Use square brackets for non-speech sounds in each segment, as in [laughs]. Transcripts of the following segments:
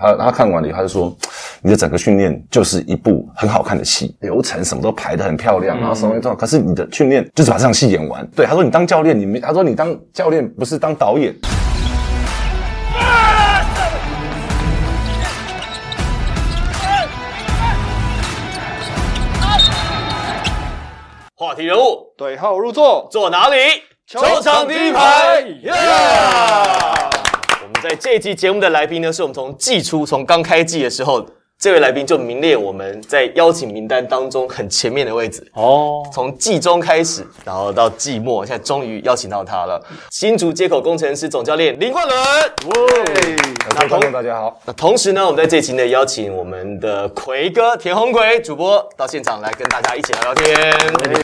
他他看完了以后，他就说，[tsk] 你的整个训练就是一部很好看的戏，流程什么都排得很漂亮，然后什么都，可是你的训练就是把这场戏演完。对，他说你当教练，你没，他说你当教练不是当导演。话题人物对号入座，坐哪里？球场第一排耶在这一期节目的来宾呢，是我们从季初从刚开季的时候，这位来宾就名列我们在邀请名单当中很前面的位置。哦，从季中开始，然后到季末，现在终于邀请到他了。新竹接口工程师总教练林冠伦。各位观众大家好，那同时呢，我们在这期呢邀请我们的奎哥田红奎主播到现场来跟大家一起聊聊天。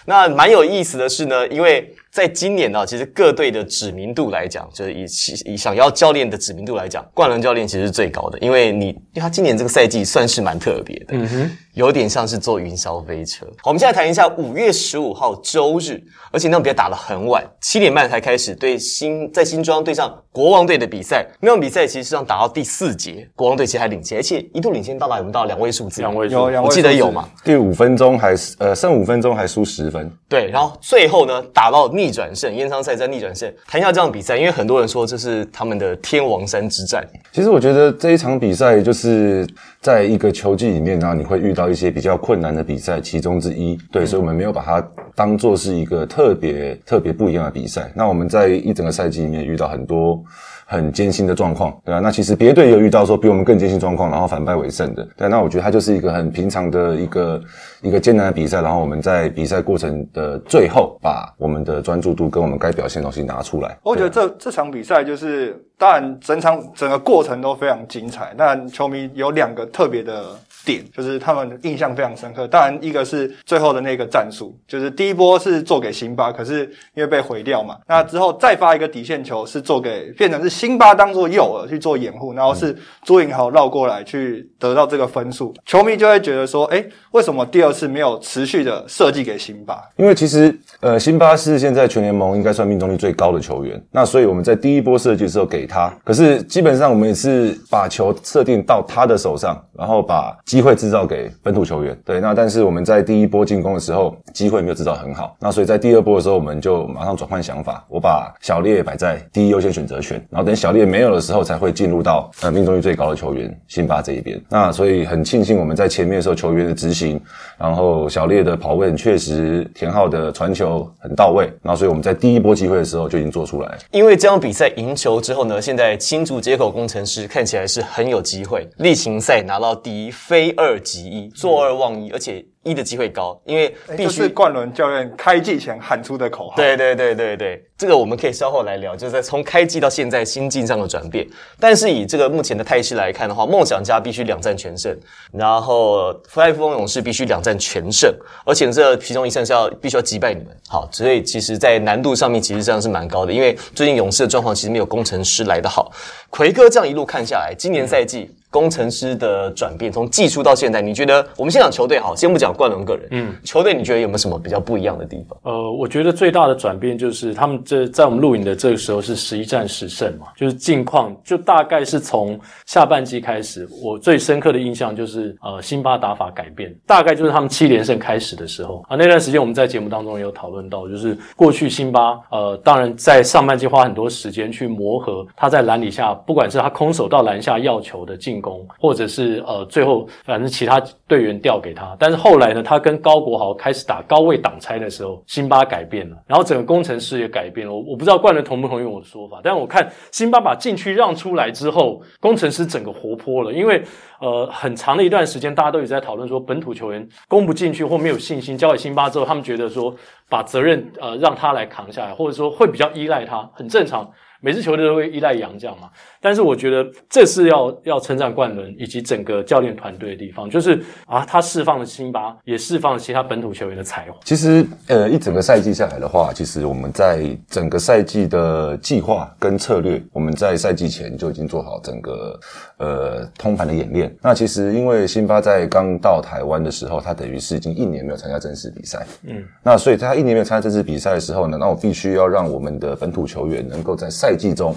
那蛮有意思的是呢，因为在今年呢，其实各队的知名度来讲，就是以以想要教练的知名度来讲，冠伦教练其实是最高的，因为你因为他今年这个赛季算是蛮特别的，嗯哼，有点像是坐云霄飞车。好我们现在谈一下五月十五号周日，而且那场比赛打得很晚，七点半才开始对新在新庄对上国王队的比赛。那场比赛其实上打到第四节，国王队其实还领先，而且一度领先到达有没有到两位数字？两位数我记得有嘛？第五分钟还是呃剩五分钟还输十分，对，然后最后呢，打到逆转胜，延长赛再逆转胜。谈一下这场比赛，因为很多人说这是他们的天王山之战。其实我觉得这一场比赛就是在一个球季里面呢，你会遇到一些比较困难的比赛其中之一。对，所以我们没有把它当做是一个特别特别不一样的比赛。那我们在一整个赛季里面遇到很多。很艰辛的状况，对啊，那其实别队也有遇到说比我们更艰辛状况，然后反败为胜的，对，那我觉得它就是一个很平常的一个一个艰难的比赛，然后我们在比赛过程的最后，把我们的专注度跟我们该表现的东西拿出来。我觉得这这场比赛就是，当然整场整个过程都非常精彩。那球迷有两个特别的点，就是他们印象非常深刻。当然，一个是最后的那个战术，就是第一波是做给辛巴，可是因为被毁掉嘛，那之后再发一个底线球是做给变成是辛巴当做诱饵去做掩护，然后是朱颖豪绕过来去得到这个分数，球迷就会觉得说，哎，为什么第二次没有持续的设计给辛巴？因为其实呃，辛巴是现在全联盟应该算命中率最高的球员，那所以我们在第一波设计的时候给他，可是基本上我们也是把球设定到他的手上，然后把机会制造给本土球员。对，那但是我们在第一波进攻的时候，机会没有制造很好，那所以在第二波的时候，我们就马上转换想法，我把小烈摆在第一优先选择权，然后等小烈没有的时候，才会进入到呃命中率最高的球员辛巴这一边。那所以很庆幸我们在前面的时候球员的执行，然后小烈的跑位很确实，田浩的传球很到位，然后所以我们在第一波机会的时候就已经做出来。因为这场比赛赢球之后呢，现在新竹接口工程师看起来是很有机会，例行赛拿到第一，非二即一，坐二忘一，而且一的机会高，因为必须就是冠伦教练开季前喊出的口号。对对对对对，这个我们可以稍后来聊，就是在从开季到现在心境上的转变。但是以这个目前的态势来看的话，梦想家必须两战全胜，然后弗莱夫翁勇士必须两战全胜，而且这其中一胜是要必须要击败你们。好，所以其实，在难度上面其实这样是蛮高的，因为最近勇士的状况其实没有工程师来的好。奎哥这样一路看下来，今年赛季工程师的转变，从技术到现在，你觉得我们先讲球队好，先不讲冠伦个人，嗯，球队你觉得有没有什么比较不一样的地方？呃，我觉得最大的转变就是他们这在我们录影的这个时候是十一战十胜嘛，就是近况就大概是从下半季开始，我最深刻的印象就是呃辛巴打法改变，大概就是他们七连胜开始的时候啊，那段时间我们在节目当中也有讨论到，就是过去辛巴呃当然在上半季花很多时间去磨合他在篮底下，不管是他空手到篮下要球的进攻，或者是呃最后反正其他队员调给他，但是后来呢，他跟高国豪开始打高位挡拆的时候，辛巴改变了，然后整个工程师也改变了。我我不知道冠伦同不同意我的说法，但我看辛巴把禁区让出来之后，工程师整个活泼了，因为呃很长的一段时间，大家都一直在讨论说本土球员攻不进去或没有信心，交给辛巴之后，他们觉得说把责任呃让他来扛下来，或者说会比较依赖他，很正常。每支球队都会依赖洋将嘛，但是我觉得这是要要称赞冠伦以及整个教练团队的地方，就是啊，他释放了辛巴，也释放了其他本土球员的才华。其实，呃，一整个赛季下来的话，其实我们在整个赛季的计划跟策略，我们在赛季前就已经做好整个呃通盘的演练。那其实因为辛巴在刚到台湾的时候，他等于是已经一年没有参加正式比赛，嗯，那所以他一年没有参加正式比赛的时候呢，那我必须要让我们的本土球员能够在赛季中。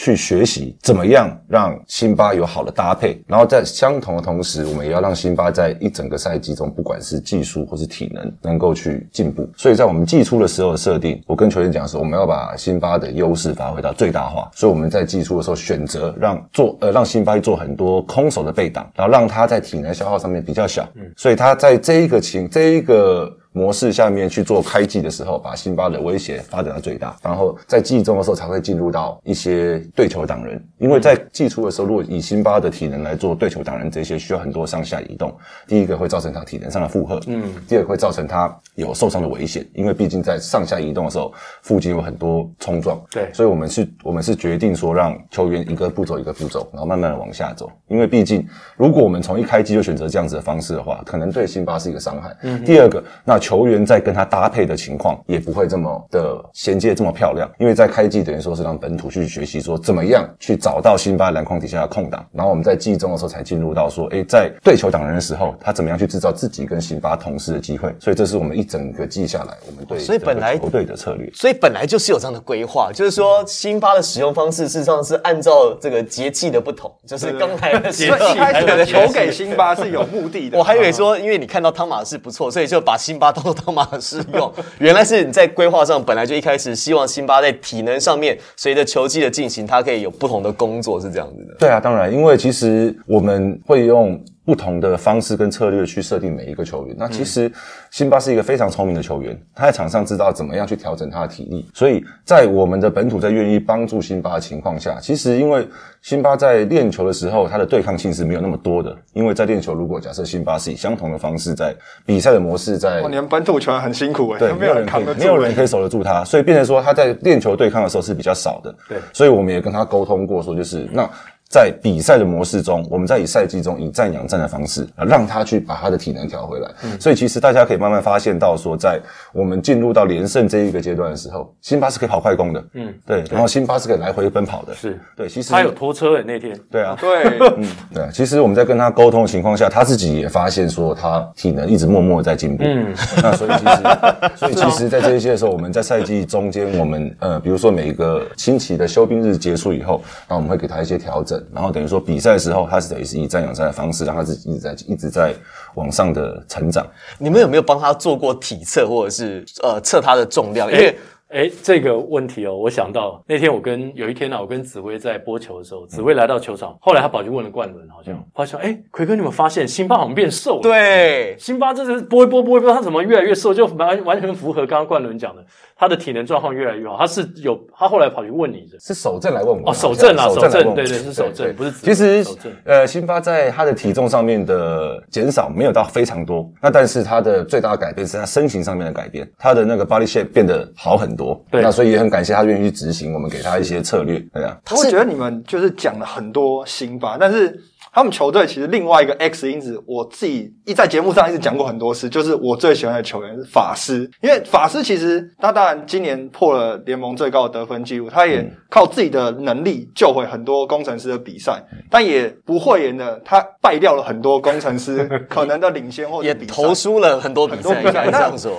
去学习怎么样让辛巴有好的搭配，然后在相同的同时，我们也要让辛巴在一整个赛季中，不管是技术或是体能，能够去进步。所以在我们季初的时候的设定，我跟球员讲说，我们要把辛巴的优势发挥到最大化，所以我们在季初的时候选择让做呃让辛巴做很多空手的背挡，然后让他在体能消耗上面比较小，所以他在这一个情这一个。模式下面去做开季的时候，把辛巴的威胁发展到最大，然后在季中的时候才会进入到一些对球挡人。因为在季初的时候，如果以辛巴的体能来做对球挡人，这些需要很多上下移动，第一个会造成他体能上的负荷，嗯，第二个会造成他有受伤的危险，因为毕竟在上下移动的时候，附近有很多冲撞，对，所以我们是，我们是决定说让球员一个步骤一个步骤，然后慢慢的往下走，因为毕竟如果我们从一开机就选择这样子的方式的话，可能对辛巴是一个伤害。嗯，第二个，那球员在跟他搭配的情况也不会这么的衔接这么漂亮，因为在开季等于说是让本土去学习说怎么样去找到辛巴篮筐底下的空档，然后我们在季中的时候才进入到说，哎，在对球挡人的时候，他怎么样去制造自己跟辛巴同时的机会，所以这是我们一整个季下来我们对所以本来球队的策略。所以本来就是有这样的规划，就是说辛巴的使用方式事实上是按照这个节气的不同，就是刚才的时候所以一开始的球给辛巴是有目的的。我还以为说，因为你看到汤马士不错，所以就把辛巴当做汤马士用。[laughs] 原来是你在规划上本来就一开始希望辛巴在体能上面，随着球技的进行，他可以有不同的工作，是这样子的。对啊，当然，因为其实我们会用不同的方式跟策略去设定每一个球员。那其实辛巴是一个非常聪明的球员，他在场上知道怎么样去调整他的体力。所以在我们的本土在愿意帮助辛巴的情况下，其实因为辛巴在练球的时候，他的对抗性是没有那么多的。因为在练球，如果假设辛巴是以相同的方式在比赛的模式在哦，你们本土球员很辛苦哎，对，没有人扛得住，没有人可以守得住他，所以变成说他在练球对抗的时候是比较少的。对所以我们也跟他沟通过，说就是那在比赛的模式中，我们在以赛季中以战养战的方式，啊让他去把他的体能调回来。嗯。所以其实大家可以慢慢发现到，说在我们进入到连胜这一个阶段的时候，辛巴是可以跑快攻的，嗯，对，然后辛巴是可以来回奔跑的，是。对，其实他有拖车诶那天，对啊，对，[laughs] 嗯对啊，其实我们在跟他沟通的情况下，他自己也发现说他体能一直默默地在进步。嗯，[laughs] 那所以其实，所以其实，在这一些的时候，我们在赛季中间，我们呃，比如说每一个星期的休兵日结束以后，那我们会给他一些调整，然后等于说比赛的时候，他是等于是以战养战的方式，让他自己一直在一直在往上的成长。你们有没有帮他做过体测，或者是呃测他的重量？因为哎，这个问题哦，我想到那天我跟有一天呢、我跟紫薇在播球的时候，紫薇来到球场，后来他跑去问了冠伦，好像发现，哎，奎哥，你有没有发现辛巴好像变瘦了？，对，辛巴这是播一播播一播，他怎么越来越瘦？就完完全符合刚刚冠伦讲的，他的体能状况越来越好。他是有，他后来跑去问你的，是守正来问我哦守正啊守正对对是守正不是其实呃，辛巴在他的体重上面的减少没有到非常多，那但是他的最大的改变是他身形上面的改变，他的那个 body shape 变得好很多。对。那所以也很感谢他愿意去执行，我们给他一些策略，对啊。我觉得你们就是讲了很多心法，但是他们球队其实另外一个 X 因子，我自己一在节目上一直讲过很多次，就是我最喜欢的球员是法师，因为法师其实他当然今年破了联盟最高的得分记录，他也靠自己的能力救回很多工程师的比赛，但也不讳言的，他败掉了很多工程师 [laughs] 可能的领先或者也比赛。投输了很多比赛，很多比赛。应该这样说。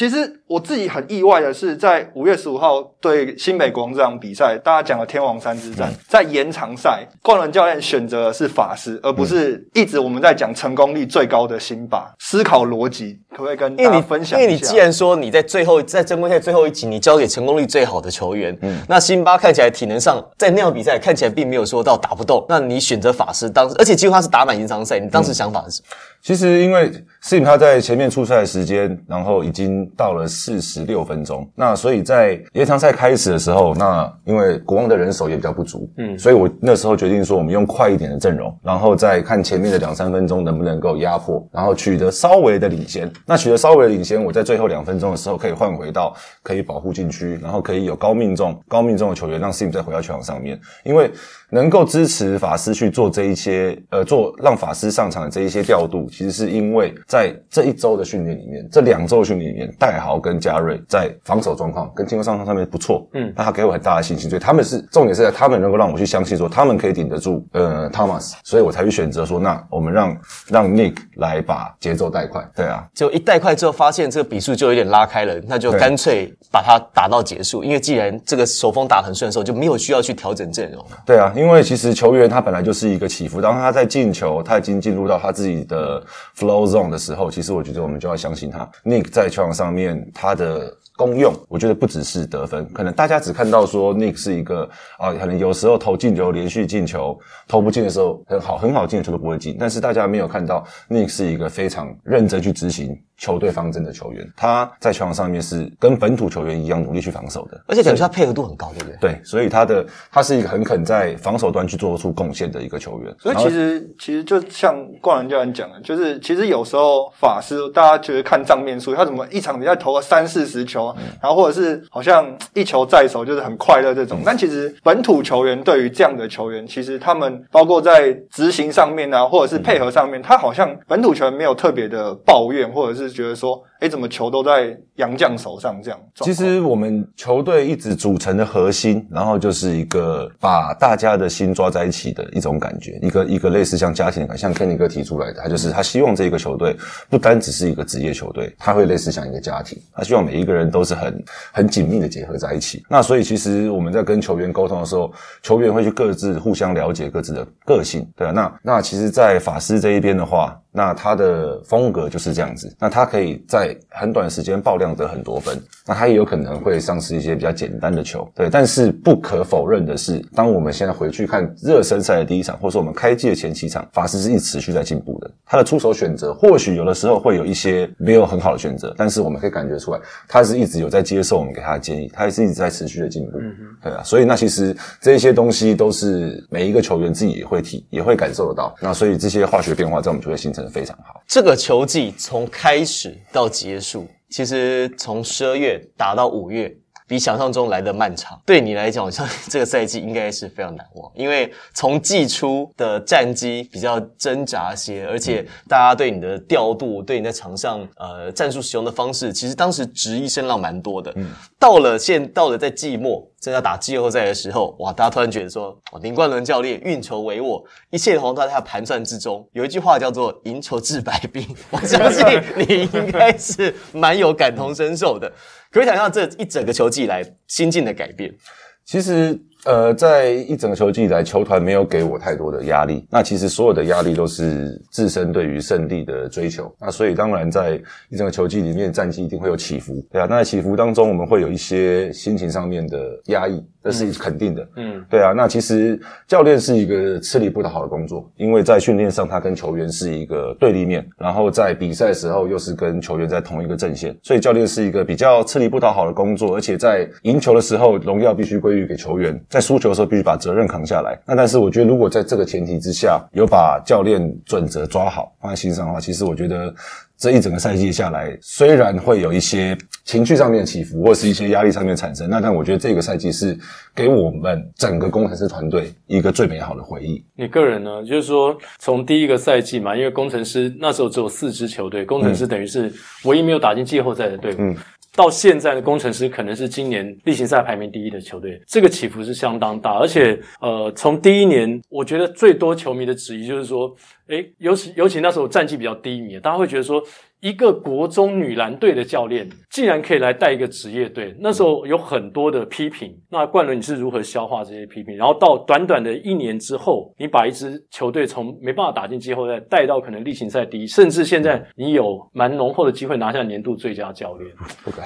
其实我自己很意外的是，在五月十五号对新北国王这场比赛，大家讲了天王山之战，在延长赛，冠伦教练选择的是法师，而不是一直我们在讲成功率最高的辛巴。思考逻辑，可不可以跟大家你分享一下？因为你既然说你在最后在争冠赛最后一集，你交给成功率最好的球员，嗯，那辛巴看起来体能上在那样比赛看起来并没有说到打不动，那你选择法师当，而且几乎他是打满延长赛，你当时想法是什么？其实因为 Sim 他在前面出赛的时间，然后已经到了四十六分钟，那所以在延长赛开始的时候，那因为国王的人手也比较不足，嗯，所以我那时候决定说，我们用快一点的阵容，然后再看前面的两三分钟能不能够压迫，然后取得稍微的领先。那取得稍微的领先，我在最后两分钟的时候可以换回到可以保护禁区，然后可以有高命中、高命中的球员，让 Sim 再回到球场上面。因为能够支持法师去做这一些，呃，做让法师上场的这一些调度，其实是因为在这一周的训练里面，这两周的训练里面，戴豪跟嘉瑞在防守状况跟进攻状况上面不错，嗯，那他给我很大的信心，所以他们是重点是在他们能够让我去相信说他们可以顶得住，呃，Thomas，所以我才去选择说，那我们让让 Nick 来把节奏带快，对啊，就一带快之后，发现这个比数就有点拉开了，那就干脆把它打到结束。因为既然这个手风打得很顺的时候，就没有需要去调整阵容。对啊，因为其实球员他本来就是一个起伏，当他在进球，他已经进入到他自己的 flow zone 的时候，其实我觉得我们就要相信他。Nick 在球场上面他的。功用，我觉得不只是得分，可能大家只看到说 Nick 是一个啊，可能有时候投进球连续进球，投不进的时候很好很好进球都不会进，但是大家没有看到 Nick 是一个非常认真去执行球队方针的球员，他在球场上面是跟本土球员一样努力去防守的，而且感觉他配合度很高，对不对？对，所以他的他是一个很肯在防守端去做出贡献的一个球员。所以其实其实就像冠人教练讲的，就是其实有时候法师大家觉得看账面数，他怎么一场比赛投了三四十球。然后或者是好像一球在手就是很快乐这种，但其实本土球员对于这样的球员，其实他们包括在执行上面啊，或者是配合上面，他好像本土球员没有特别的抱怨，或者是觉得说。哎，怎么球都在杨将手上这样？其实我们球队一直组成的核心，然后就是一个把大家的心抓在一起的一种感觉，一个一个类似像家庭感，像 Kenny 哥提出来的，他就是他希望这个球队不单只是一个职业球队，他会类似像一个家庭，他希望每一个人都是很很紧密的结合在一起。那所以其实我们在跟球员沟通的时候，球员会去各自互相了解各自的个性，对啊。那那其实，在法师这一边的话。那他的风格就是这样子，那他可以在很短时间爆量得很多分，那他也有可能会丧失一些比较简单的球，对。但是不可否认的是，当我们现在回去看热身赛的第一场，或者说我们开季的前七场，法师是一直持续在进步的。他的出手选择或许有的时候会有一些没有很好的选择，但是我们可以感觉出来，他是一直有在接受我们给他的建议，他也是一直在持续的进步，对啊。所以那其实这些东西都是每一个球员自己也会体也会感受得到。那所以这些化学变化在我们球队形成的。非常好。这个球技从开始到结束，其实从十二月打到五月。比想象中来的漫长，对你来讲，我相信这个赛季应该是非常难忘。因为从季初的战绩比较挣扎些，而且大家对你的调度、对你在场上呃战术使用的方式，其实当时质疑声浪蛮多的。嗯，到了现到了在季末正在打季后赛的时候，哇，大家突然觉得说，林冠伦教练运筹帷幄，一切都在他的盘算之中。有一句话叫做“赢球治百病”，我相信你应该是蛮有感同身受的。可以想象这一整个球季来心境的改变。其实，呃，在一整个球季以来，球团没有给我太多的压力。那其实所有的压力都是自身对于胜利的追求。那所以当然，在一整个球季里面，战绩一定会有起伏，对啊。那在起伏当中，我们会有一些心情上面的压抑。这是肯定的，嗯，对啊，那其实教练是一个吃力不讨好的工作，因为在训练上他跟球员是一个对立面，然后在比赛时候又是跟球员在同一个阵线，所以教练是一个比较吃力不讨好的工作，而且在赢球的时候荣耀必须归于给球员，在输球的时候必须把责任扛下来。那但是我觉得如果在这个前提之下，有把教练准则抓好放在心上的话，其实我觉得。这一整个赛季下来，虽然会有一些情绪上面的起伏，或是一些压力上面产生，那但我觉得这个赛季是给我们整个工程师团队一个最美好的回忆。你个人呢？就是说，从第一个赛季嘛，因为工程师那时候只有四支球队，工程师等于是唯一没有打进季后赛的队伍。到现在的工程师可能是今年例行赛排名第一的球队，这个起伏是相当大，而且呃，从第一年，我觉得最多球迷的质疑就是说，诶，尤其尤其那时候战绩比较低迷，大家会觉得说。一个国中女篮队的教练，竟然可以来带一个职业队，那时候有很多的批评。那冠伦，你是如何消化这些批评？然后到短短的一年之后，你把一支球队从没办法打进季后赛带到可能例行赛第一，甚至现在你有蛮浓厚的机会拿下年度最佳教练。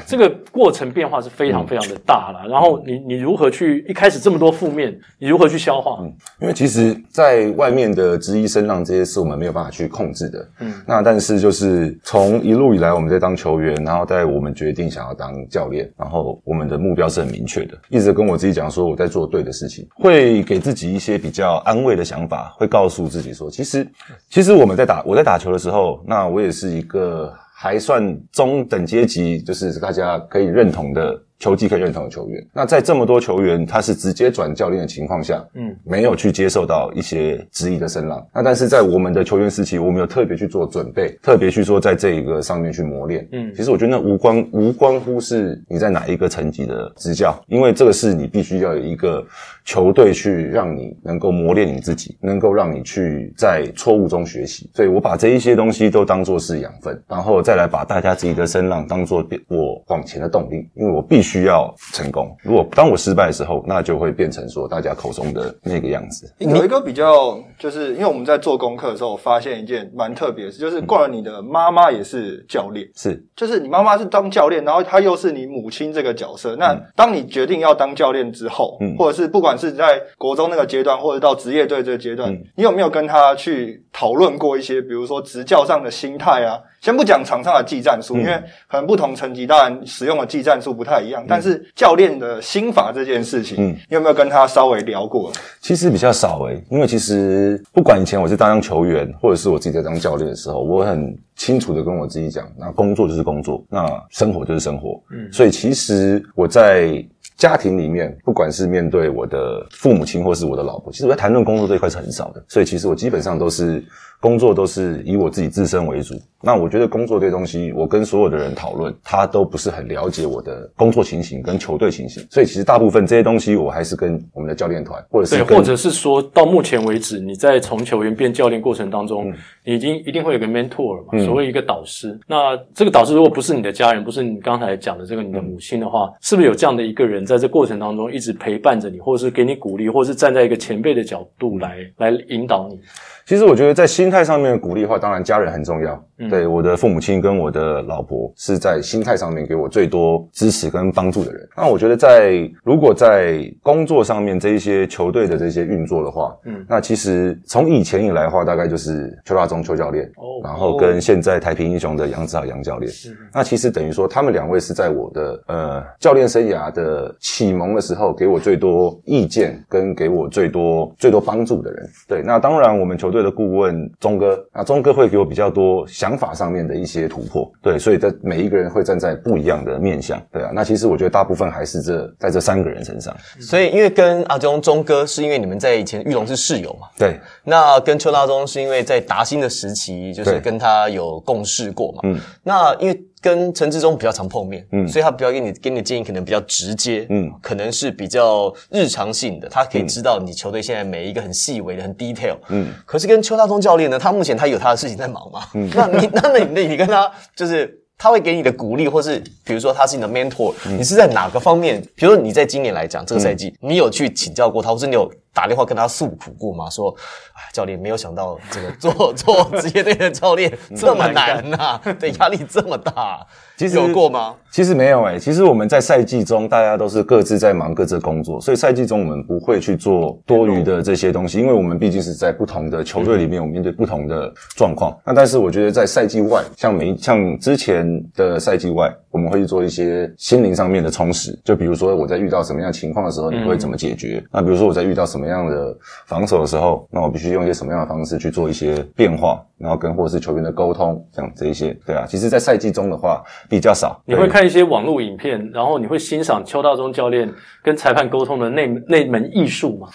这个过程变化是非常非常的大了。然后你你如何去一开始这么多负面，你如何去消化？嗯因为其实，在外面的质疑声浪这些是我们没有办法去控制的。嗯，那但是就是从从一路以来，我们在当球员，然后在我们决定想要当教练，然后我们的目标是很明确的，一直跟我自己讲说我在做对的事情，会给自己一些比较安慰的想法，会告诉自己说，其实 [laughs] 其实我们在打我在打球的时候，那我也是一个还算中等阶级，就是大家可以认同的球技可以认同的球员。那在这么多球员他是直接转教练的情况下，嗯，没有去接受到一些质疑的声浪。那但是在我们的球员时期，我们有特别去做准备，特别去说在这一个上面去磨练。嗯，其实我觉得那无关无关乎是你在哪一个层级的执教，因为这个是你必须要有一个球队去让你能够磨练你自己，能够让你去在错误中学习。所以我把这一些东西都当做是养分，然后再来把大家自己的声浪当做我往前的动力，因为我必须要成功。如果当我失败的时候，那就会变成说大家口中的那个样子。有一个比较，就是因为我们在做功课的时候，我发现一件蛮特别的事，就是过了你的妈妈也是教练，是，就是你妈妈是当教练，然后她又是你母亲这个角色。那当你决定要当教练之后，嗯或者是不管是在国中那个阶段，或者到职业队这个阶段，嗯你有没有跟她去讨论过一些，比如说执教上的心态啊？先不讲场上的技战嗯术，因为可能不同层级当然使用的技战术不太一样，但是教练的心法这件事情，嗯你有没有跟他稍微聊过？其实比较少诶、因为其实不管以前我是当球员，或者是我自己在当教练的时候，我很清楚的跟我自己讲，那工作就是工作，那生活就是生活。嗯，所以其实我在家庭里面，不管是面对我的父母亲或是我的老婆，其实我在谈论工作这一块是很少的。所以其实我基本上都是工作都是以我自己自身为主。那我觉得工作这东西，我跟所有的人讨论，他都不是很了解我的工作情形跟球队情形。所以其实大部分这些东西，我还是跟我们的教练团或者是对，或者是说到目前为止，你在从球员变教练过程当中，你已经一定会有个 mentor 嘛，所谓一个导师。那这个导师如果不是你的家人，不是你刚才讲的这个你的母亲的话，是不是有这样的一个人在这过程当中一直陪伴着你，或者是给你鼓励，或者是站在一个前辈的角度来来引导你？其实我觉得在心态上面的鼓励的话，当然家人很重要。对我的父母亲跟我的老婆是在心态上面给我最多支持跟帮助的人。那我觉得在如果在工作上面这一些球队的这些运作的话，嗯，那其实从以前以来的话，大概就是邱大中邱教练，哦然后跟现在台平英雄的杨子豪杨教练。是那其实等于说他们两位是在我的呃教练生涯的启蒙的时候，给我最多意见跟给我最多最多帮助的人。对，那当然我们球队的顾问钟哥，啊钟哥会给我比较多想法上面的一些突破。对，所以在每一个人会站在不一样的面向。对啊，那其实我觉得大部分还是这在这三个人身上。所以因为跟阿中钟哥是因为你们在以前玉龙是室友嘛，对，那跟邱大中是因为在达兴的时期，就是跟他有共事过嘛。嗯，那因为跟陈志忠比较常碰面，嗯所以他比较给你给你的建议可能比较直接，嗯可能是比较日常性的，他可以知道你球队现在每一个很细微的、很 detail。嗯，可是跟邱大中教练呢，他目前他有他的事情在忙嘛。嗯，[laughs] 那你那那你那你跟他就是。他会给你的鼓励，或是比如说他是你的 mentor，、你是在哪个方面？比如说你在今年来讲这个赛季，你有去请教过他，或是你有打电话跟他诉苦过吗？说，哎，教练没有想到这个 [laughs] 做做职业队的教练 [laughs] 这么难呐、对，压力这么大，[laughs] 其实有过吗？其实没有诶、其实我们在赛季中，大家都是各自在忙各自的工作，所以赛季中我们不会去做多余的这些东西，因为我们毕竟是在不同的球队里面，我们面对不同的状况。那但是我觉得在赛季外，像每像之前的赛季外，我们会去做一些心灵上面的充实，就比如说我在遇到什么样情况的时候，你会怎么解决？那比如说我在遇到什么样的防守的时候，那我必须用一些什么样的方式去做一些变化，然后跟或者是球员的沟通，这样这一些，对啊。其实，在赛季中的话比较少，你会看一些网络影片，然后你会欣赏邱大中教练跟裁判沟通的那那门艺术嘛？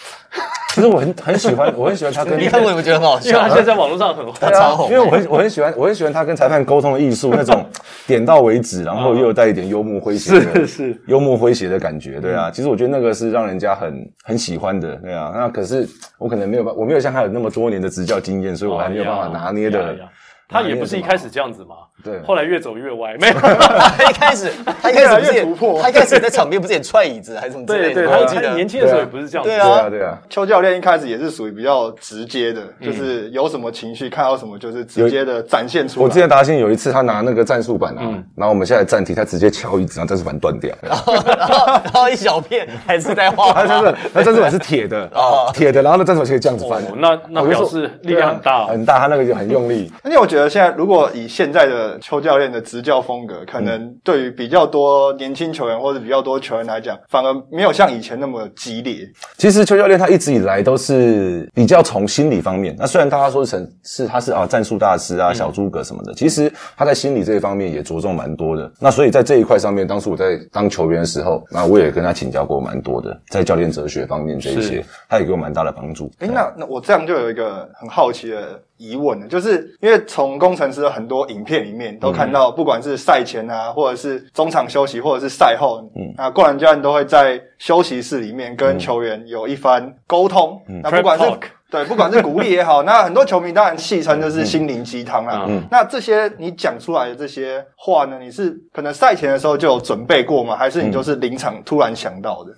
其实我很很喜欢，我很喜欢他跟 [laughs] 你看过有没有觉得很好笑因为他？现在在网络上很红。对啊，因为我很我很喜欢我很喜欢他跟裁判沟通的艺术，那种点到为止，然后又有带一点幽默诙谐的，是是幽默诙谐的感觉，对啊。其实我觉得那个是让人家很很喜欢的，对啊。那可是我可能没有办，我没有像他有那么多年的执教经验，所以我还没有办法拿捏的。他也不是一开始这样子嘛，对后来越走越歪，[laughs] 没有。他一开始，[laughs] 他一开始也越突破他一开始在场边不是也踹椅子还是什么之类的？对对，他我记得年轻的时候也不是这样子。对啊对啊。邱教练一开始也是属于比较直接的，就是有什么情绪看到什么就是直接的展现出来。我之前达兴有一次，他拿那个战术板啊，然后我们现在暂停，他直接敲椅子，然后战术板断掉。[laughs] 然后然后一小片还是在画他真的，他战术板是铁的啊，铁的，然后那战术板可以这样子翻哦，那那我就说表示力量很大哦。很大，他那个就很用力。而且我觉得现在如果以现在的邱教练的执教风格，可能对于比较多年轻球员或者比较多球员来讲，反而没有像以前那么激烈。其实邱教练他一直以来都是比较从心理方面。那虽然大家说成是他是啊战术大师啊小诸葛什么的，其实他在心理这一方面也着重蛮多的。那所以在这一块上面，当时我在当球员的时候，那我也跟他请教过蛮多的，在教练哲学方面这一些，他也给我蛮大的帮助。哎，那那我这样就有一个很好奇的疑问的，就是因为从工程师的很多影片里面都看到，不管是赛前啊，或者是中场休息，或者是赛后，嗯，那灌篮教练都会在休息室里面跟球员有一番沟通。那不管是对，不管是鼓励也好，[laughs] 那很多球迷当然戏称就是心灵鸡汤啦。那这些你讲出来的这些话呢，你是可能赛前的时候就有准备过吗？还是你就是临场突然想到的？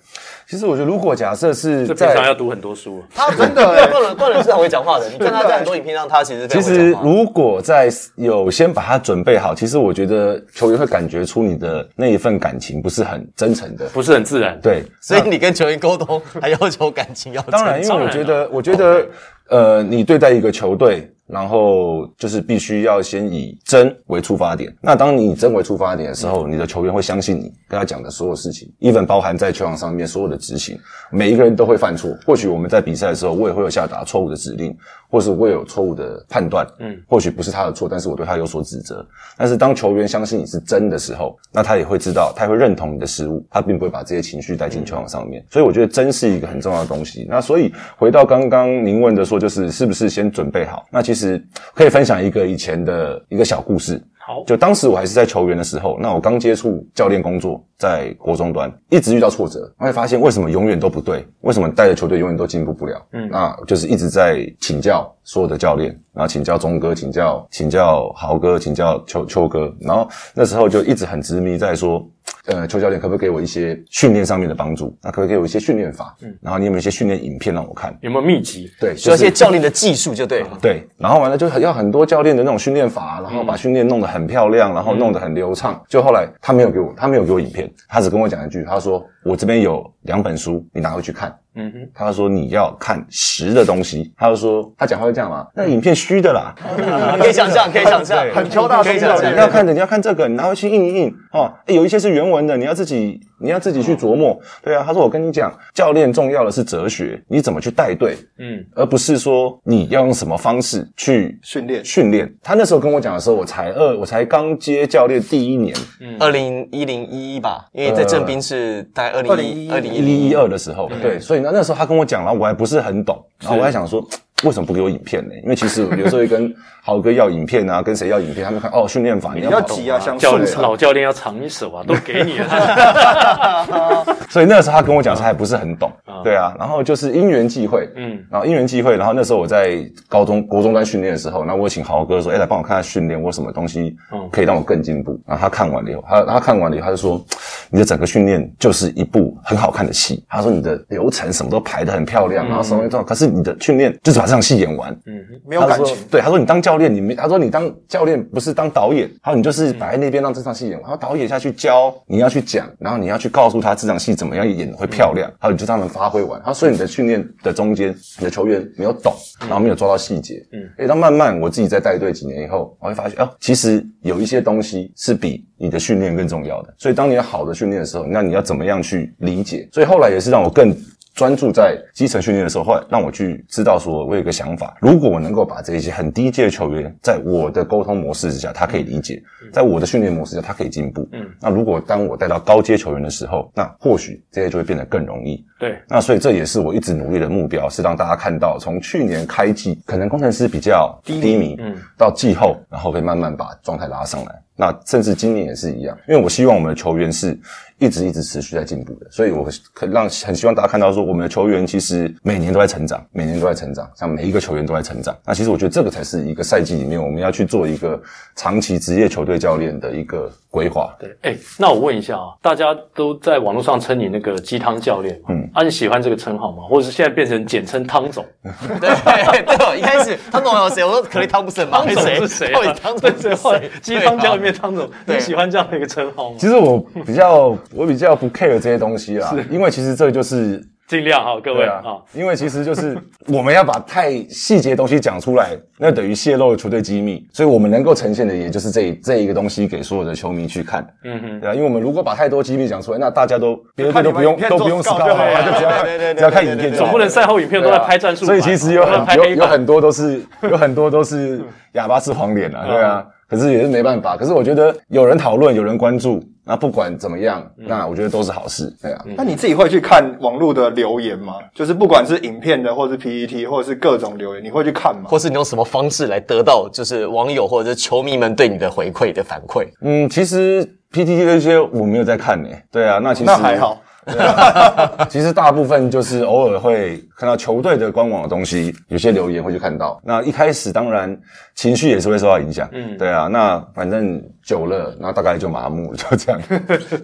其实我觉得，如果假设是这平常要读很多书，他真的个人个人是很会讲话的。你看他在很多影片上，他其实其实如果在有先把他准备好，其实我觉得球员会感觉出你的那一份感情不是很真诚的，不是很自然。对，所以你跟球员沟通还要求感情要当然，因为我觉得，我觉得呃，你对待一个球队。然后就是必须要先以真为出发点。那当你以真为出发点的时候，你的球员会相信你跟他讲的所有事情，even 包含在球场上面所有的执行，每一个人都会犯错。或许我们在比赛的时候，我也会有下达错误的指令，或是我有错误的判断。嗯，或许不是他的错，但是我对他有所指责。但是当球员相信你是真的时候，那他也会知道，他会认同你的失误，他并不会把这些情绪带进球场上面。所以我觉得真是一个很重要的东西。那所以回到刚刚您问的说，就是是不是先准备好？那其实可以分。分享一个以前的一个小故事。好，就当时我还是在球员的时候，那我刚接触教练工作，在国中端一直遇到挫折，我会发现为什么永远都不对，为什么带着球队永远都进步不了？嗯，那就是一直在请教所有的教练，然后请教钟哥，请教请教豪哥，请教秋秋哥，然后那时候就一直很执迷在说。呃，邱教练可不可以给我一些训练上面的帮助？那可不可以给我一些训练法？嗯，然后你有没有一些训练影片让我看？有没有秘籍？对，需要一些教练的技术就对。对，然后完了就要很多教练的那种训练法，然后把训练弄得很漂亮，然后弄得很流畅。就后来他没有给我，他没有给我影片，他只跟我讲一句，他说我这边有两本书，你拿回去看。嗯哼，他说你要看实的东西，他就说他讲话会这样嘛？那影片虚的啦，[laughs] 可以想象，可以想象，很挑大声的。你要看的，你要看这个，你拿回去印一印哦。有一些是原文的，你要自己，你要自己去琢磨。对啊，他说我跟你讲，教练重要的是哲学，你怎么去带队，嗯，而不是说你要用什么方式去训练。训练。他那时候跟我讲的时候，我才二，我才刚接教练第一年，嗯，二零一零一一吧，因为在正兵是在二零一二零一零一二的时候，对，所以。那那时候他跟我讲了，我还不是很懂，然后我还想说，为什么不给我影片呢？因为其实有时候会跟豪哥要影片啊，跟谁要影片，他们看哦训练法，你要急啊，像教练老教练要藏一手啊，都给你了。[laughs] 所以那时候他跟我讲，他还不是很懂，对啊。然后就是因缘际会，嗯，然后因缘际会，然后那时候我在高中国中端训练的时候，那我请豪哥说，哎，来帮我看下训练，我什么东西可以让我更进步。然后他看完了以后，他他看完了以后，他就说。你的整个训练就是一部很好看的戏。他说你的流程什么都排得很漂亮，然后什么都，可是你的训练就是把这场戏演完，嗯，没有感情。对，他说你当教练，你没，他说你当教练不是当导演，他说你就是摆在那边让这场戏演完。然后导演下去教，你要去讲，然后你要去告诉他这场戏怎么样演会漂亮。他说你就让他们发挥完。他说所以你的训练的中间，你的球员没有懂，然后没有抓到细节。嗯，诶，到慢慢我自己在带队几年以后，我会发现哦，其实有一些东西是比你的训练更重要的。所以当你有好的训练的时候，那你要。怎么样去理解？所以后来也是让我更专注在基层训练的时候，后来让我去知道说，我有一个想法：如果我能够把这些很低阶的球员，在我的沟通模式之下，他可以理解；在我的训练模式下，他可以进步。嗯，那如果当我带到高阶球员的时候，那或许这些就会变得更容易。对，那所以这也是我一直努力的目标，是让大家看到，从去年开季，可能工程师比较低迷，嗯，到季后，然后可以慢慢把状态拉上来。那甚至今年也是一样，因为我希望我们的球员是一直一直持续在进步的，所以我可让很希望大家看到说，我们的球员其实每年都在成长，每年都在成长，像每一个球员都在成长。那其实我觉得这个才是一个赛季里面我们要去做一个长期职业球队教练的一个规划。对，哎，那我问一下啊，大家都在网络上称你那个鸡汤教练，嗯，啊，你喜欢这个称号吗？或者是现在变成简称汤总？[laughs] 对对，一开始汤总有谁？我说可能汤不森嘛，汤总是谁？汤总是谁？鸡汤教练。汤总，你喜欢这样的一个称号吗？其实我比较，我比较不 care 这些东西啦，因为其实这就是尽量哈，各位啊啊，，因为其实就是 [laughs] 我们要把太细节的东西讲出来，那等于泄露了球队机密，所以我们能够呈现的也就是这这一个东西给所有的球迷去看。嗯哼，对啊，因为我们如果把太多机密讲出来，那大家都别的都不用都不用做 scout 就好了啊，就只要看对对对对只要看影片总不能赛后影片都在拍战术所，以其实有很有有很多都是有很多都是哑巴吃黄脸啊，对啊。可是也是没办法，可是我觉得有人讨论，有人关注，那不管怎么样，那我觉得都是好事，对啊。那你自己会去看网络的留言吗？就是不管是影片的，或是 PPT，或者是各种留言，你会去看吗？或是你用什么方式来得到就是网友或者是球迷们对你的回馈的反馈？嗯，其实 PTT 这些我没有在看呢、对啊，那其实那还好。[laughs] 其实大部分就是偶尔会看到球队的官网的东西，有些留言会去看到。那一开始当然情绪也是会受到影响，嗯，对啊。那反正久了，那大概就麻木了，就这样。[laughs]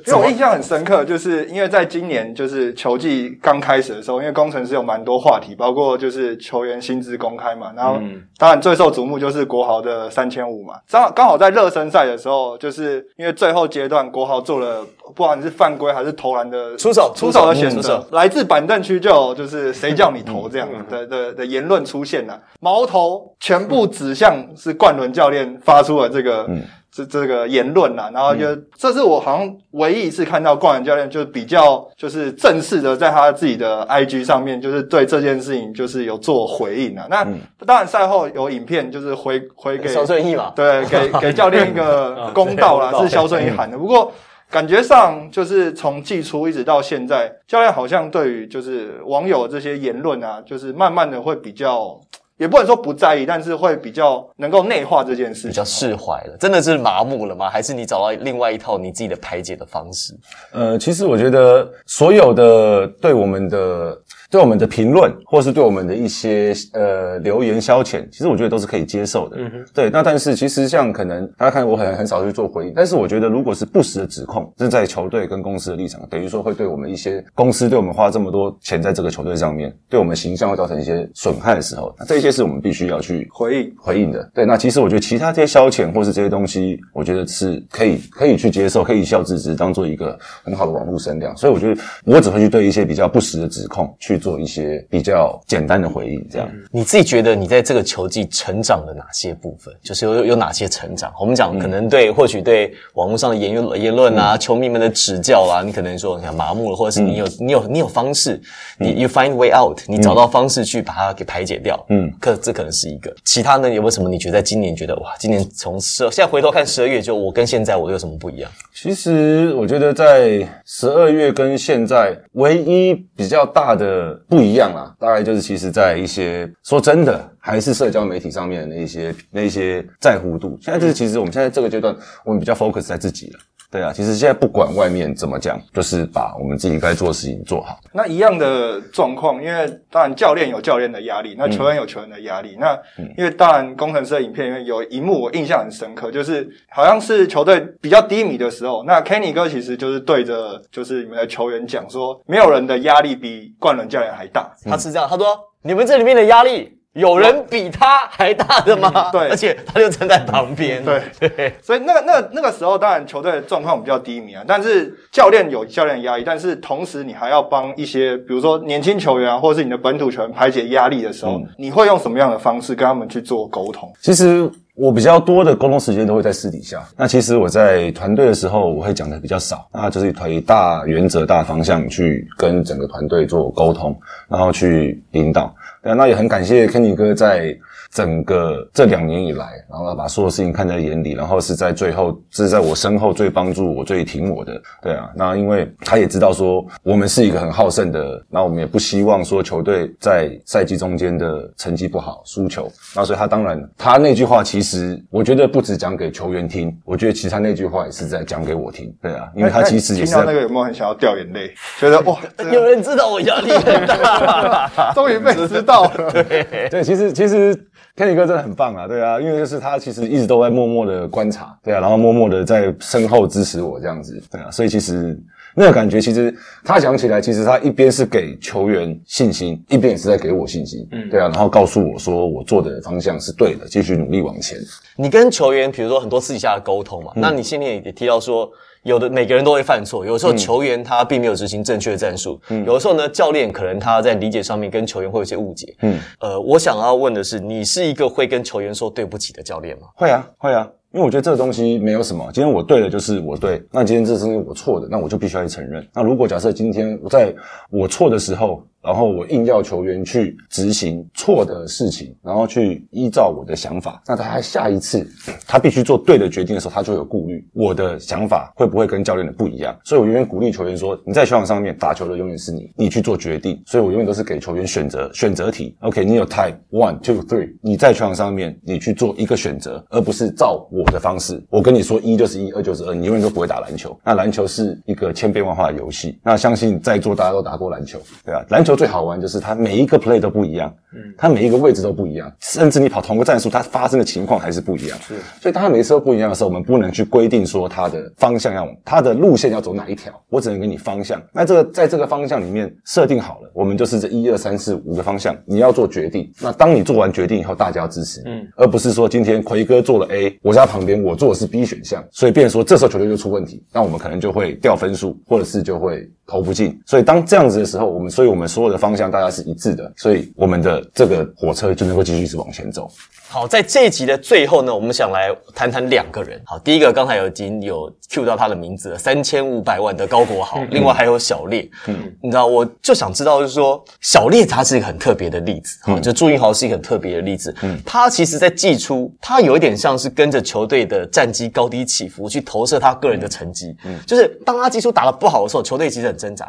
因为我印象很深刻，就是因为在今年就是球季刚开始的时候，因为工程师有蛮多话题，包括就是球员薪资公开嘛，然后当然最受瞩目就是国豪的三千五嘛。刚好刚好在热身赛的时候，就是因为最后阶段国豪做了不管是犯规还是投篮的出手出手的选择，来自板凳区就有就是谁叫你投这样的的的言论出现了，矛头全部指向是冠伦教练发出了这个。这这个言论啦，然后就、这是我好像唯一一次看到冠伦教练就是比较就是正式的在他自己的 IG 上面就是对这件事情就是有做回应啊。那、当然赛后有影片就是回回给肖顺义嘛，对，给给教练一个 [laughs] 公道啦，是肖顺义喊的。不过感觉上就是从季初一直到现在，教练好像对于就是网友这些言论啊，就是慢慢的会比较，也不能说不在意，但是会比较能够内化这件事情比较。释怀了，真的是麻木了吗？还是你找到另外一套你自己的排解的方式？呃，其实我觉得所有的对我们的对我们的评论，或是对我们的一些呃留言消遣，其实我觉得都是可以接受的。嗯哼，对。那但是其实像可能大家看我很很少去做回应，但是我觉得如果是不实的指控，是在球队跟公司的立场，等于说会对我们一些公司对我们花这么多钱在这个球队上面，对我们形象会造成一些损害的时候，那这些是我们必须要去回应回应的。对，那其实我觉得其他这些消遣或是这些东西，我觉得是可以可以去接受，可以一笑置之，当做一个很好的网络声量。所以我觉得我只会去对一些比较不实的指控去做一些比较简单的回应，这样。你自己觉得你在这个球季成长了哪些部分？就是有有哪些成长？我们讲可能对，或许对网络上的言论言论啊，球迷们的指教啊，你可能说你看麻木了，或者是你有、你有你有方式，你 you find way out，你找到方式去把它给排解掉。嗯，可这可能是一个。其他呢，有没有什么你觉得在今年觉得哇，今年从十现在回头看十二月，就我跟现在我有什么不一样？其实我觉得在十二月跟现在唯一比较大的不一样啦，大概就是其实在一些说真的，还是社交媒体上面的那一些那一些在乎度。现在就是其实我们现在这个阶段，我们比较 focus 在自己了。对啊，其实现在不管外面怎么讲，就是把我们自己该做的事情做好。那一样的状况，因为当然教练有教练的压力，那球员有球员的压力。那因为当然工程师的影片里面有一幕我印象很深刻，就是好像是球队比较低迷的时候，那 Kenny 哥其实就是对着就是你们的球员讲说，没有人的压力比冠伦教练还大。他是这样，他说你们这里面的压力。有人比他还大的吗？对而且他就站在旁边。对对，所以那个、那个、那个时候，当然球队的状况比较低迷啊，但是教练有教练的压力，但是同时你还要帮一些，比如说年轻球员啊，或者是你的本土球员排解压力的时候，你会用什么样的方式跟他们去做沟通？其实我比较多的沟通时间都会在私底下。那其实我在团队的时候，我会讲的比较少，那就是以大原则、大方向去跟整个团队做沟通，然后去引导。对，那也很感谢 Kenny 哥在整个这两年以来，然后把所有事情看在眼里，然后是在最后是在我身后最帮助我、最挺我的。对啊，那因为他也知道说我们是一个很好胜的，那我们也不希望说球队在赛季中间的成绩不好、输球。那所以他当然他那句话其实我觉得不止讲给球员听，我觉得其实他那句话也是在讲给我听。对啊，因为他其实也是在听到那个有没有很想要掉眼泪？觉得哇，[laughs] 有人知道我压力很大。[laughs] 终于被知道了。[laughs] 对，其实其实 Kenny 哥真的很棒啊，对啊，因为就是他其实一直都在默默的观察，对啊，然后默默的在身后支持我这样子，对啊，所以其实那个感觉其实他讲起来，其实他一边是给球员信心，一边也是在给我信心。嗯，对啊，然后告诉我说我做的方向是对的，继续努力往前。你跟球员，比如说很多私底下的沟通嘛，那你现在也提到说。有的每个人都会犯错，有时候球员他并没有执行正确的战术，嗯有的时候呢，教练可能他在理解上面跟球员会有些误解。嗯，呃，我想要问的是，你是一个会跟球员说对不起的教练吗？会啊，会啊，因为我觉得这个东西没有什么，今天我对的就是我对，那今天这是我错的，那我就必须要去承认。那如果假设今天我在我错的时候，然后我硬要球员去执行错的事情，然后去依照我的想法，那他下一次他必须做对的决定的时候，他就有顾虑，我的想法会不会跟教练的不一样？所以我永远鼓励球员说：你在球场上面打球的永远是你，你去做决定。所以我永远都是给球员选择选择题。OK，你有 time one two three，你在球场上面你去做一个选择，而不是照我的方式。我跟你说一就是一，二就是二，你永远都不会打篮球。那篮球是一个千变万化的游戏。那相信在座大家都打过篮球，对吧？篮球最好玩就是它每一个 play 都不一样，嗯，它每一个位置都不一样，甚至你跑同个战术，它发生的情况还是不一样。是，所以当它每次都不一样的时候，我们不能去规定说它的方向要，它的路线要走哪一条，我只能给你方向。那这个在这个方向里面设定好了，我们就是这一二三四五个方向，你要做决定。那当你做完决定以后，大家要支持，嗯，而不是说今天奎哥做了 A，我在旁边我做的是 B 选项，所以变说这时候球队就出问题，那我们可能就会掉分数，或者是就会投不进。所以当这样子的时候，我们所以我们所有的方向大家是一致的，所以我们的这个火车就能够继续一直往前走。好，在这一集的最后呢，我们想来谈谈两个人。好，第一个刚才有已经有 cue 到他的名字了，三千五百万的高国豪，另外还有小烈。嗯，你知道，我就想知道，就是说小烈他是一个很特别的例子。嗯，就朱云豪是一个很特别的例子。嗯，他其实在季初，他有一点像是跟着球队的战绩高低起伏去投射他个人的成绩。嗯，就是当他季初打得不好的时候，球队其实很挣扎。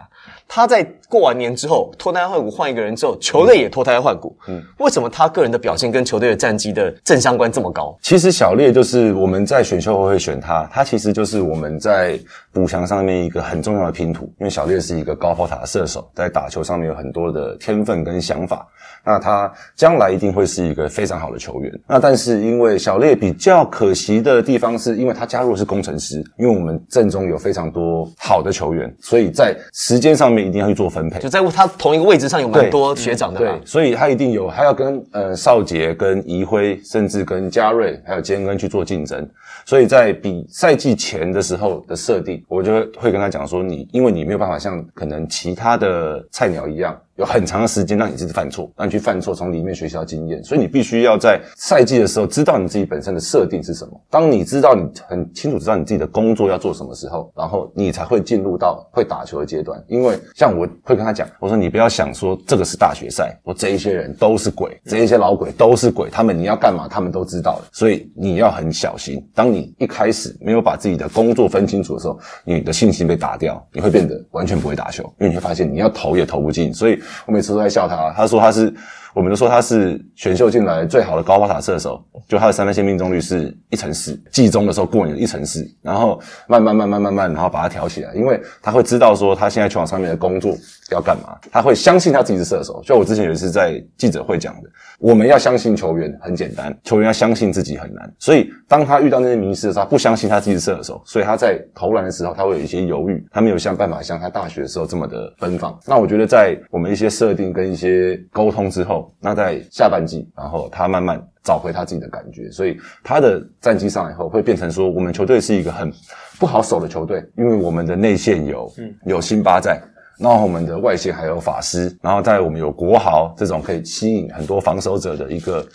他在过完年之后脱胎换骨换一个人之后，球队也脱胎换骨。嗯，为什么他个人的表现跟球队的战绩的正相关这么高？其实小烈就是我们在选秀会会选他，他其实就是我们在补强上面一个很重要的拼图。因为小烈是一个高炮塔射手，在打球上面有很多的天分跟想法。那他将来一定会是一个非常好的球员。那但是因为小烈比较可惜的地方，是因为他加入的是工程师，因为我们阵中有非常多好的球员，所以在时间上面一定要去做分配。就在他同一个位置上有蛮多学长的，对，所以他一定有，还要跟呃少杰、跟怡辉，甚至跟嘉瑞还有坚恩去做竞争。所以在比赛季前的时候的设定，我就会跟他讲说，你因为你没有办法像可能其他的菜鸟一样。有很长的时间让你自己犯错，让你去犯错，从里面学习到经验。所以你必须要在赛季的时候知道你自己本身的设定是什么。当你知道你很清楚知道你自己的工作要做什么时候，然后你才会进入到会打球的阶段。因为像我会跟他讲，我说你不要想说这个是大学赛，我这一些人都是鬼，这一些老鬼都是鬼，他们你要干嘛，他们都知道的。所以你要很小心。当你一开始没有把自己的工作分清楚的时候，你的信心被打掉，你会变得完全不会打球，因为你会发现你要投也投不进。所以。我每次都在笑他，他说他是，我们都说他是选秀进来最好的高抛塔射手，就他的三分线命中率是一成四，季中的时候过年一成四，然后慢慢慢慢慢慢，然后把他调起来，因为他会知道说他现在球场上面的工作要干嘛，他会相信他自己是射手，就我之前有一次在记者会讲的。我们要相信球员很简单，球员要相信自己很难。所以当他遇到那些迷失的时候，他不相信他自己是射手，所以他在投篮的时候他会有一些犹豫，他没有像办法像他大学的时候这么的奔放。那我觉得在我们一些设定跟一些沟通之后，那在下半季，然后他慢慢找回他自己的感觉，所以他的战绩上来后会变成说，我们球队是一个很不好守的球队，因为我们的内线有有辛巴在。然后我们的外线还有法师，然后在我们有国豪这种可以吸引很多防守者的一个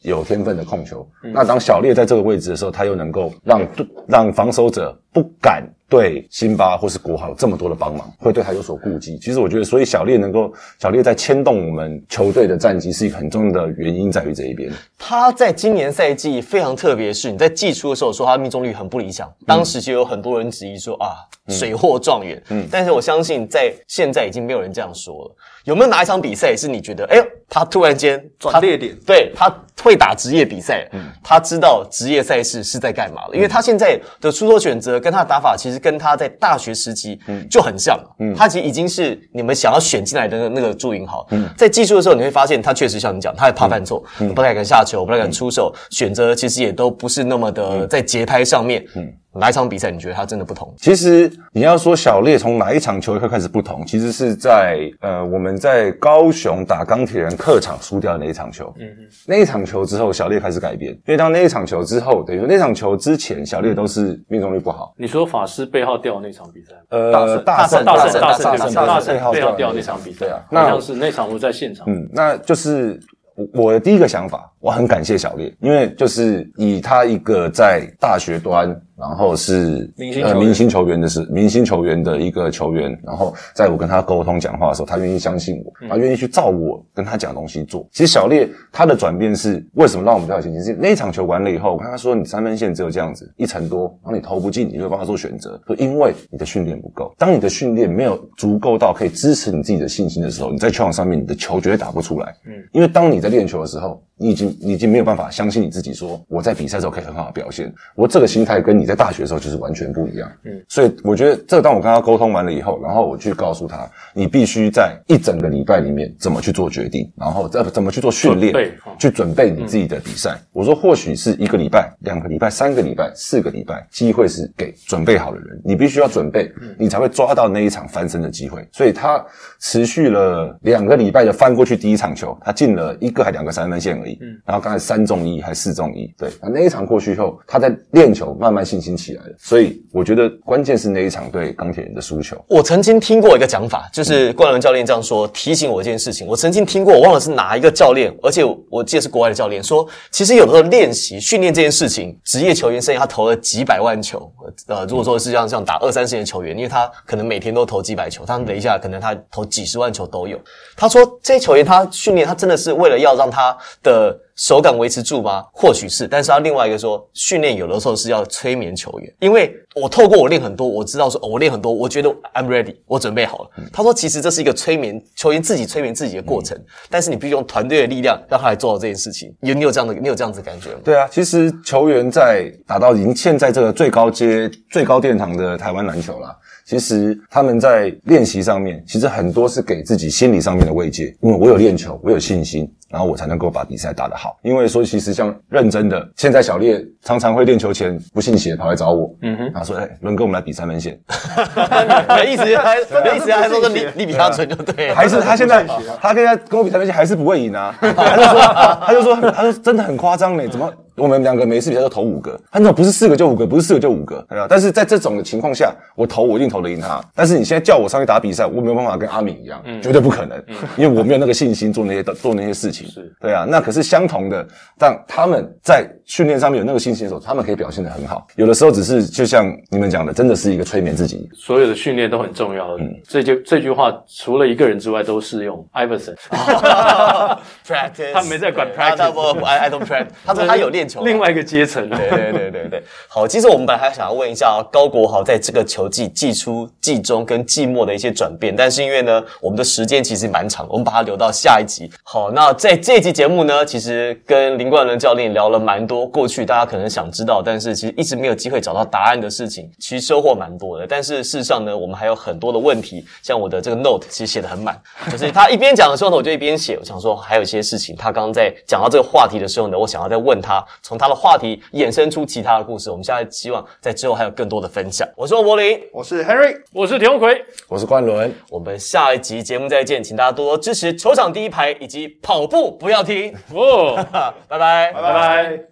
有天分的控球。那当小烈在这个位置的时候，他又能够让让防守者不敢。对辛巴或是国豪有这么多的帮忙，会对他有所顾忌。其实我觉得，所以小烈能够小烈在牵动我们球队的战绩，是一个很重要的原因在于这一边。他在今年赛季非常特别，是你在季初的时候说他命中率很不理想，当时就有很多人质疑说啊水货状元。嗯，但是我相信在现在已经没有人这样说了。有没有哪一场比赛是你觉得，哎呦，他突然间转捩点？对他会打职业比赛，嗯，他知道职业赛事是在干嘛了，因为他现在的出手选择跟他的打法其实。跟他在大学时期就很像，嗯，他其实已经是你们想要选进来的那个朱云豪。嗯，在技术的时候，你会发现他确实像你讲，他也怕犯错，不太敢下球，不太敢出手，选择其实也都不是那么的在节拍上面。嗯，哪一场比赛你觉得他真的不同？其实你要说小烈从哪一场球会开始不同，其实是在呃我们在高雄打钢铁人客场输掉的那一场球。嗯嗯，那一场球之后，小烈开始改变，因为当那一场球之后，等于说那场球之前，小烈都是命中率不好。你说法师背号掉那场比赛，呃，大胜大胜大大胜胜大胜背号掉的那场比赛，对啊，那像是那场我在现场。嗯，那就是我我的第一个想法，我很感谢小烈，因为就是以他一个在大学端，然后是呃明星球员明星球员的是明星球员的一个球员，然后在我跟他沟通讲话的时候，他愿意相信我，他愿意去照我跟他讲的东西做。其实小烈他的转变是为什么让我们比较有信心？是那一场球完了以后，我跟他说你三分线只有这样子一层多，然后你投不进，你就帮他做选择，说因为你的训练不够。当你的训练没有足够到可以支持你自己的信心的时候，你在球场上面你的球绝对打不出来。嗯，因为当你在练球的时候，你已经你已经没有办法相信你自己说我在比赛的时候可以很好的表现。我这个心态跟你在大学的时候就是完全不一样。嗯，所以我觉得这个当我跟他沟通完了以后，然后我去告诉他，你必须在一整个礼拜里面怎么去做决定，然后怎怎么去做训练准备哦，去准备你自己的比赛。我说或许是一个礼拜、两个礼拜、三个礼拜、四个礼拜，机会是给准备好的人，你必须要准备，你才会抓到那一场翻身的机会。所以他持续了两个礼拜的翻过去第一场球，他进了一个还两个三分线而已，然后刚才三中一还四中一，对，那那一场过去以后，他在练球慢慢信心起来了。所以我觉得关键是那一场对钢铁人的输球。我曾经听过一个讲法，就是冠伦教练这样说，提醒我一件事情。我曾经听过，我忘了是哪一个教练，而且我记得是国外的教练说，其实有的时候练习训练这件事情，职业球员生涯他投了几百万球，呃，如果说是像像打二三十年的球员，因为他可能每天都投几百球，他等一下可能他投几十万球都有。他说这些球员他训练，他真的是为了要让他的手感维持住吗？或许是，但是他另外一个说，训练有的时候是要催眠球员，因为我透过我练很多，我知道说、哦、我练很多，我觉得 I'm ready，我准备好了。他说，其实这是一个催眠球员自己催眠自己的过程，但是你必须用团队的力量让他来做到这件事情。有你有这样的你有这样子的感觉吗？对啊，其实球员在打到已经现在这个最高阶、最高殿堂的台湾篮球啦，其实他们在练习上面，其实很多是给自己心理上面的慰藉，因为我有练球，我有信心，然后我才能够把比赛打得好。因为说其实像认真的，现在小烈常常会练球前不信邪跑来找我，嗯哼，他说：“哎，伦哥，我们来比三分线。”你的意思还没意思 [laughs] 还说说你你比他准就对了。还是他现在 [laughs] 他现在跟我比三分线还是不会赢啊？他就说他就说他说真的很夸张嘞，怎么我们两个每次比赛都投五个？他那种不是四个就五个，不是四个就五个？但是在这种的情况下，我投我一定投得赢他。但是你现在叫我上去打比赛，我没有办法跟阿敏一样，绝对不可能，因为我没有那个信心做那些做那些事情。是对啊，那可是相同的，但他们在训练上面有那个信心的时候，他们可以表现得很好。有的时候只是就像你们讲的，真的是一个催眠自己。所有的训练都很重要。嗯这句这句话除了一个人之外都适用。[laughs] Iverson，practice，[laughs] 他没在管 practice 他不不 I I don't practice，他说他有练球啊，另外一个阶层。对对对对对，好，其实我们本来还想要问一下高国豪在这个球季季初、季中跟季末的一些转变，但是因为呢，我们的时间其实蛮长，我们把它留到下一集。好，那在这一集节目呢，其实跟林冠伦教练聊了蛮多过去大家可能想知道，但是其实一直没有机会找到答案的事情，其实收获蛮多的。但是事实上呢，我们还有很多的问题，像我的这个 note 其实写的很满，就是他一边讲的时候呢，我就一边写，我想说还有一些事情，他刚刚在讲到这个话题的时候呢，我想要再问他，从他的话题衍生出其他的故事。我们现在希望在之后还有更多的分享。我是王柏林，我是 Henry，我是田鸿奎，我是冠伦。我们下一集节目再见，请大家多多支持球场第一排以及跑步不要停，哦，[laughs] 拜拜，拜拜。